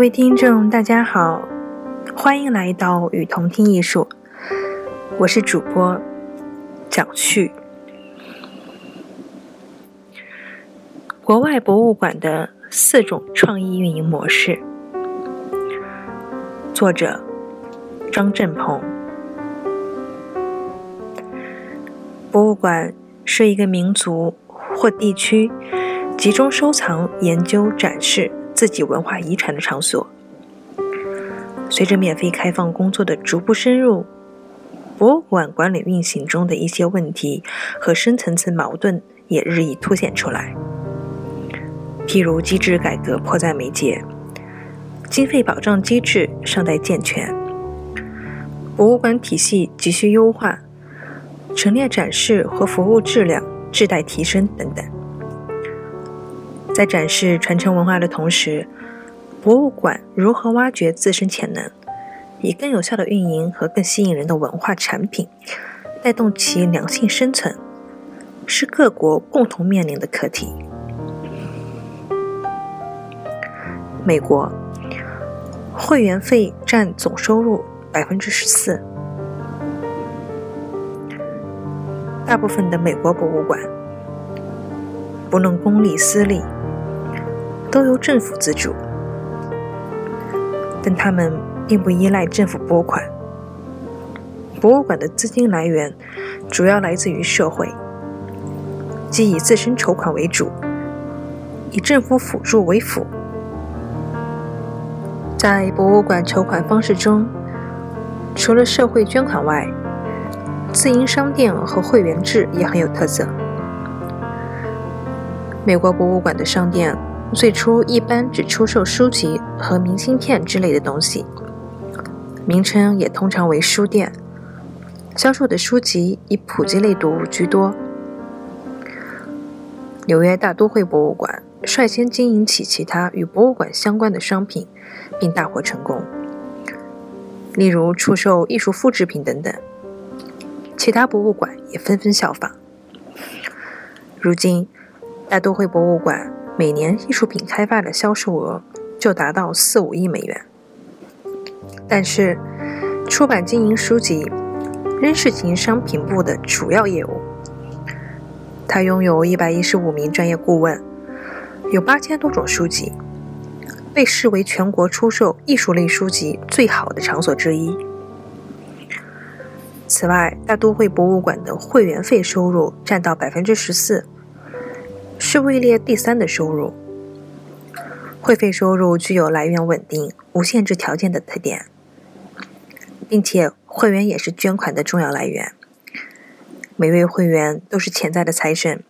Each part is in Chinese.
各位听众，大家好，欢迎来到与同听艺术，我是主播蒋旭。国外博物馆的四种创意运营模式，作者张振鹏。博物馆是一个民族或地区集中收藏、研究、展示。自己文化遗产的场所。随着免费开放工作的逐步深入，博物馆管理运行中的一些问题和深层次矛盾也日益凸显出来。譬如机制改革迫在眉睫，经费保障机制尚待健全，博物馆体系急需优化，陈列展示和服务质量亟待提升等等。在展示传承文化的同时，博物馆如何挖掘自身潜能，以更有效的运营和更吸引人的文化产品，带动其良性生存，是各国共同面临的课题。美国会员费占总收入百分之十四，大部分的美国博物馆，不论公立私立。都由政府资助，但他们并不依赖政府拨款。博物馆的资金来源主要来自于社会，即以自身筹款为主，以政府辅助为辅。在博物馆筹款方式中，除了社会捐款外，自营商店和会员制也很有特色。美国博物馆的商店。最初一般只出售书籍和明信片之类的东西，名称也通常为书店。销售的书籍以普及类读物居多。纽约大都会博物馆率先经营起其他与博物馆相关的商品，并大获成功，例如出售艺术复制品等等。其他博物馆也纷纷效仿。如今，大都会博物馆。每年艺术品开发的销售额就达到四五亿美元，但是出版经营书籍仍是其商品部的主要业务。他拥有一百一十五名专业顾问，有八千多种书籍，被视为全国出售艺术类书籍最好的场所之一。此外，大都会博物馆的会员费收入占到百分之十四。是位列第三的收入。会费收入具有来源稳定、无限制条件的特点，并且会员也是捐款的重要来源。每位会员都是潜在的财神，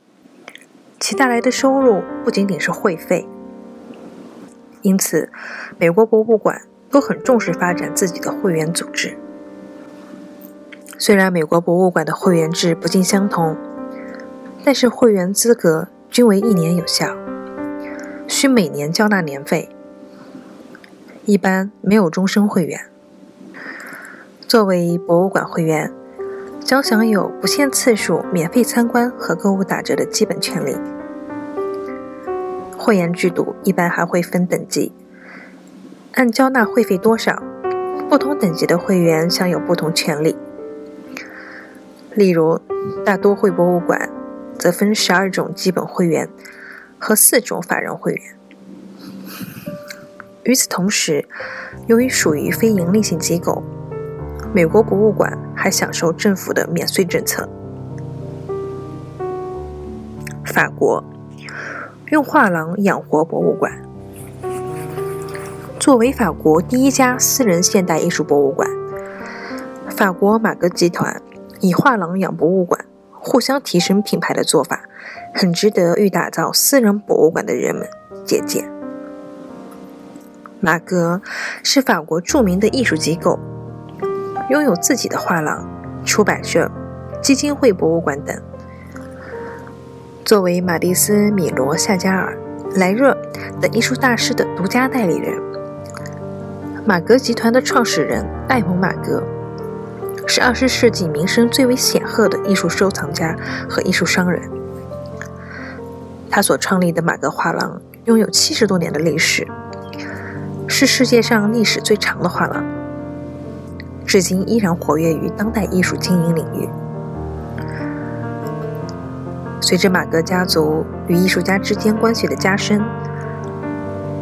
其带来的收入不仅仅是会费。因此，美国博物馆都很重视发展自己的会员组织。虽然美国博物馆的会员制不尽相同，但是会员资格。均为一年有效，需每年交纳年费，一般没有终身会员。作为博物馆会员，将享有不限次数免费参观和购物打折的基本权利。会员制度一般还会分等级，按交纳会费多少，不同等级的会员享有不同权利。例如，大都会博物馆。则分十二种基本会员和四种法人会员。与此同时，由于属于非营利性机构，美国博物馆还享受政府的免税政策。法国用画廊养活博物馆，作为法国第一家私人现代艺术博物馆，法国马格集团以画廊养博物馆，互相提升品牌的做法，很值得欲打造私人博物馆的人们借鉴。马格是法国著名的艺术机构，拥有自己的画廊、出版社、基金会、博物馆等。作为马蒂斯、米罗、夏加尔、莱热等艺术大师的独家代理人，马格集团的创始人艾蒙·马格是二十世纪名声最为显赫的艺术收藏家和艺术商人。他所创立的马格画廊拥有七十多年的历史。是世界上历史最长的画廊，至今依然活跃于当代艺术经营领域。随着马格家族与艺术家之间关系的加深，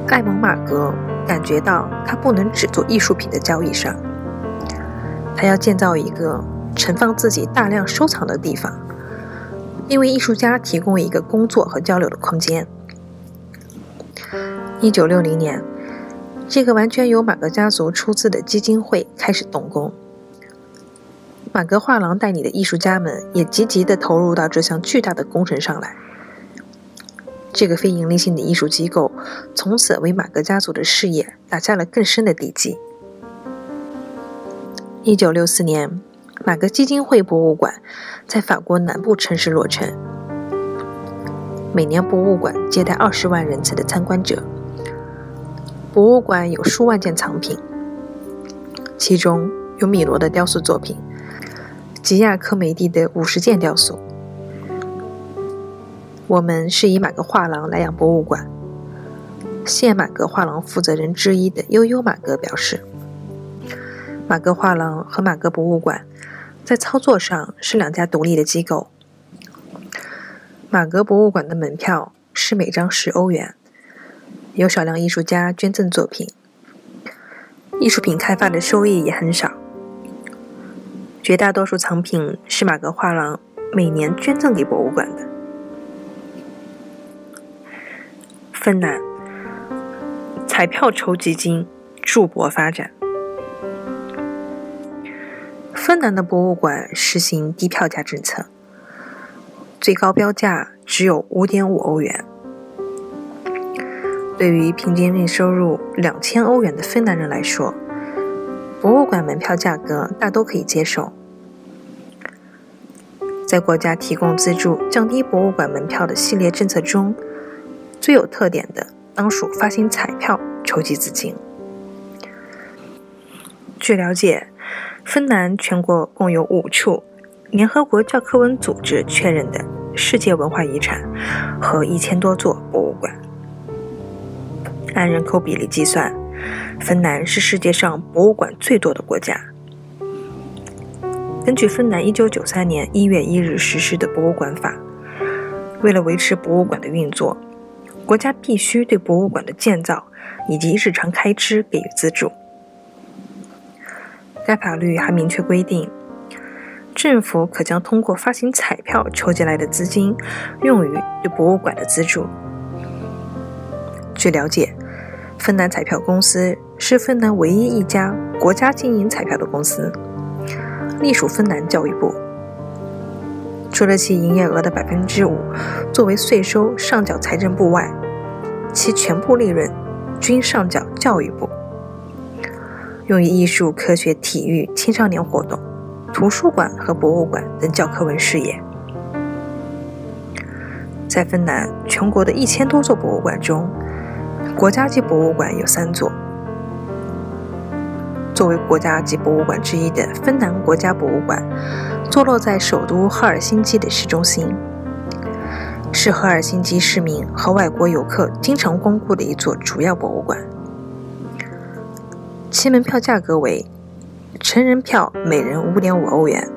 艾蒙·马格感觉到他不能只做艺术品的交易商，他要建造一个存放自己大量收藏的地方，并为艺术家提供一个工作和交流的空间。一九六零年。这个完全由马格家族出资的基金会开始动工，马格画廊代理的艺术家们也积极地投入到这项巨大的工程上来。这个非营利性的艺术机构从此为马格家族的事业打下了更深的地基。一九六四年，马格基金会博物馆在法国南部城市落成，每年博物馆接待二十万人次的参观者。博物馆有数万件藏品，其中有米罗的雕塑作品，吉亚科梅蒂的五十件雕塑。我们是以马格画廊来养博物馆。现马格画廊负责人之一的悠悠马格表示：“马格画廊和马格博物馆在操作上是两家独立的机构。马格博物馆的门票是每张十欧元。”有少量艺术家捐赠作品，艺术品开发的收益也很少。绝大多数藏品是马格画廊每年捐赠给博物馆的。芬兰彩票筹集金助博发展。芬兰的博物馆实行低票价政策，最高标价只有五点五欧元。对于平均月收入两千欧元的芬兰人来说，博物馆门票价格大都可以接受。在国家提供资助、降低博物馆门票的系列政策中，最有特点的当属发行彩票筹集资金。据了解，芬兰全国共有五处联合国教科文组织确认的世界文化遗产和一千多座博物馆。按人口比例计算，芬兰是世界上博物馆最多的国家。根据芬兰1993年1月1日实施的博物馆法，为了维持博物馆的运作，国家必须对博物馆的建造以及日常开支给予资助。该法律还明确规定，政府可将通过发行彩票筹集来的资金用于对博物馆的资助。据了解。芬兰彩票公司是芬兰唯一一家国家经营彩票的公司，隶属芬兰教育部。除了其营业额的百分之五作为税收上缴财政部外，其全部利润均上缴教育部，用于艺术、科学、体育、青少年活动、图书馆和博物馆等教科文事业。在芬兰全国的一千多座博物馆中，国家级博物馆有三座。作为国家级博物馆之一的芬兰国家博物馆，坐落在首都赫尔辛基的市中心，是赫尔辛基市民和外国游客经常光顾的一座主要博物馆。其门票价格为：成人票每人五点五欧元，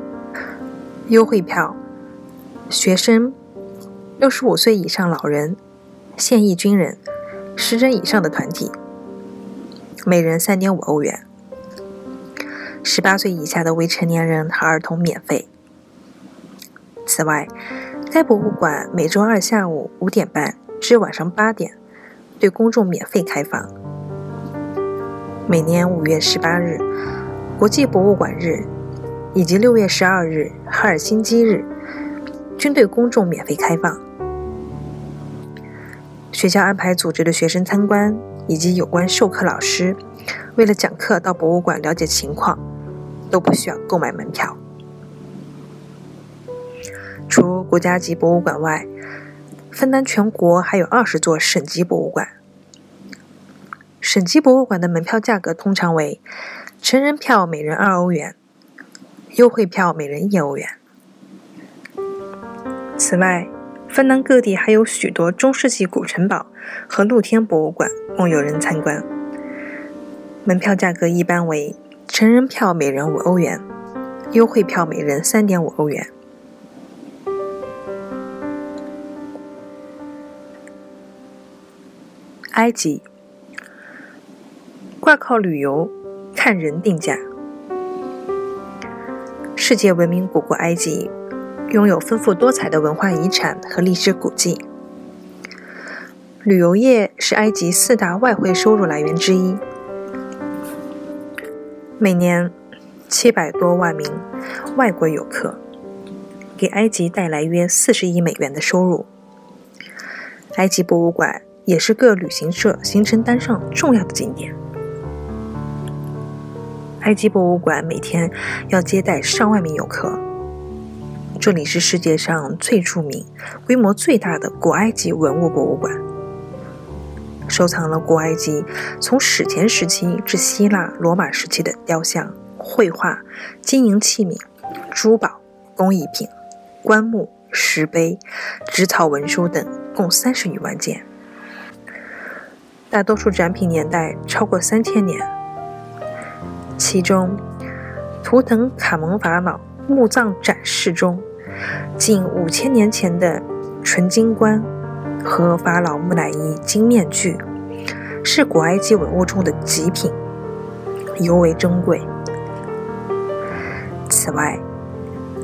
优惠票，学生、六十五岁以上老人、现役军人。十人以上的团体，每人三点五欧元；十八岁以下的未成年人和儿童免费。此外，该博物馆每周二下午五点半至晚上八点对公众免费开放。每年五月十八日，国际博物馆日，以及六月十二日赫尔辛基日，均对公众免费开放。学校安排组织的学生参观，以及有关授课老师为了讲课到博物馆了解情况，都不需要购买门票。除国家级博物馆外，芬兰全国还有二十座省级博物馆。省级博物馆的门票价格通常为成人票每人二欧元，优惠票每人一欧元。此外，芬兰各地还有许多中世纪古城堡和露天博物馆供游人参观。门票价格一般为成人票每人五欧元，优惠票每人三点五欧元。埃及挂靠旅游，看人定价。世界闻名古国埃及，拥有丰富多彩的文化遗产和历史古迹。旅游业是埃及四大外汇收入来源之一，每年七百多万名外国游客，给埃及带来约四十亿美元的收入。埃及博物馆。也是各旅行社行程单上重要的景点。埃及博物馆每天要接待上万名游客。这里是世界上最著名、规模最大的古埃及文物博物馆，收藏了古埃及从史前时期至希腊、罗马时期的雕像、绘画、金银器皿、珠宝、工艺品、棺木、石碑、纸草文书等，共三十余万件。大多数展品年代超过三千年，其中图腾卡蒙法老墓葬展示中，近五千年前的纯金棺和法老木乃伊金面具是古埃及文物中的极品，尤为珍贵。此外，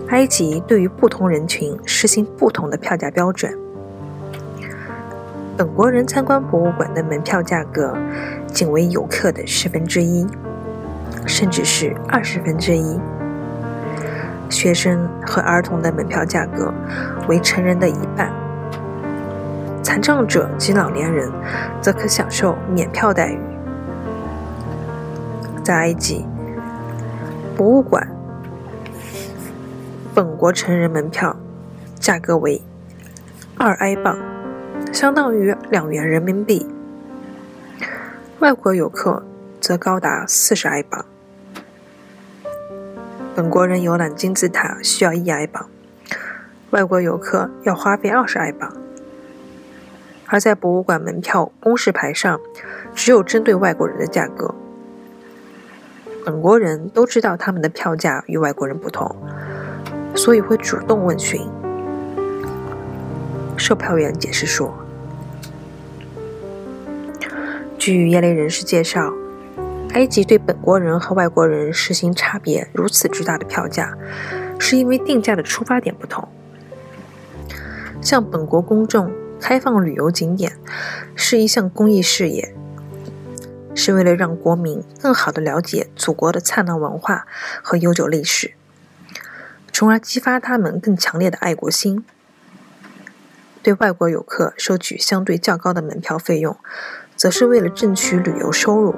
埃及对于不同人群实行不同的票价标准。本国人参观博物馆的门票价格仅为游客的十分之一，甚至是二十分之一。学生和儿童的门票价格为成人的一半，残障者及老年人则可享受免票待遇。在埃及，博物馆本国成人门票价格为二埃镑。相当于两元人民币，外国游客则高达四十埃镑。本国人游览金字塔需要一埃镑，外国游客要花费二十埃镑。而在博物馆门票公示牌上，只有针对外国人的价格。本国人都知道他们的票价与外国人不同，所以会主动问询。售票员解释说：“据业内人士介绍，埃及对本国人和外国人实行差别如此之大的票价，是因为定价的出发点不同。向本国公众开放旅游景点是一项公益事业，是为了让国民更好地了解祖国的灿烂文化和悠久历史，从而激发他们更强烈的爱国心。”对外国游客收取相对较高的门票费用，则是为了挣取旅游收入。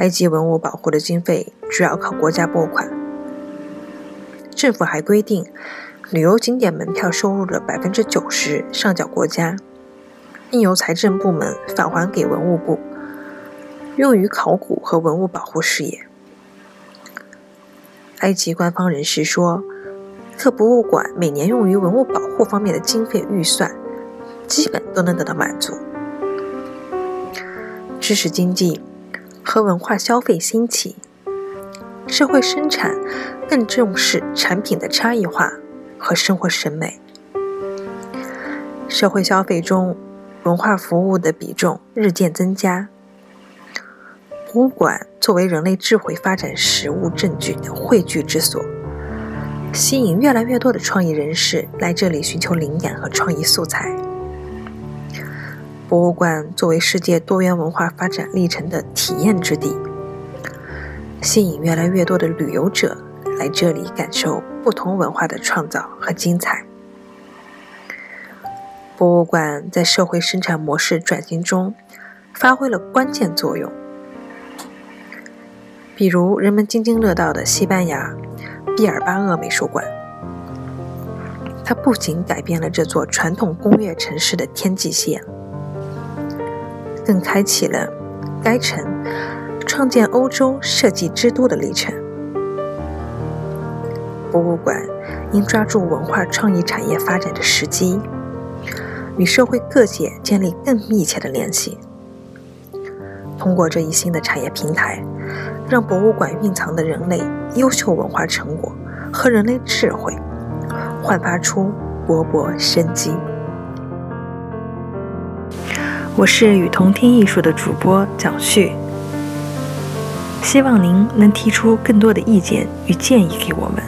埃及文物保护的经费主要靠国家拨款，政府还规定，旅游景点门票收入的百分之九十上缴国家，并由财政部门返还给文物部，用于考古和文物保护事业。埃及官方人士说。各博物馆每年用于文物保护方面的经费预算，基本都能得到满足。知识经济和文化消费兴起，社会生产更重视产品的差异化和生活审美。社会消费中，文化服务的比重日渐增加。博物馆作为人类智慧发展实物证据的汇聚之所。吸引越来越多的创意人士来这里寻求灵感和创意素材。博物馆作为世界多元文化发展历程的体验之地，吸引越来越多的旅游者来这里感受不同文化的创造和精彩。博物馆在社会生产模式转型中发挥了关键作用，比如人们津津乐道的西班牙毕尔巴鄂美术馆，它不仅改变了这座传统工业城市的天际线，更开启了该城。创建欧洲设计之都的历程。博物馆应抓住文化创意产业发展的时机，与社会各界建立更密切的联系。通过这一新的产业平台，让博物馆蕴藏的人类优秀文化成果和人类智慧焕发出勃勃生机。我是与同听艺术的主播蒋旭。希望您能提出更多的意见与建议给我们，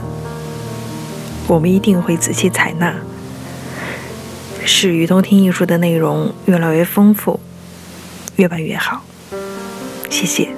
我们一定会仔细采纳，使与同听艺术的内容越来越丰富，越办越好。谢谢。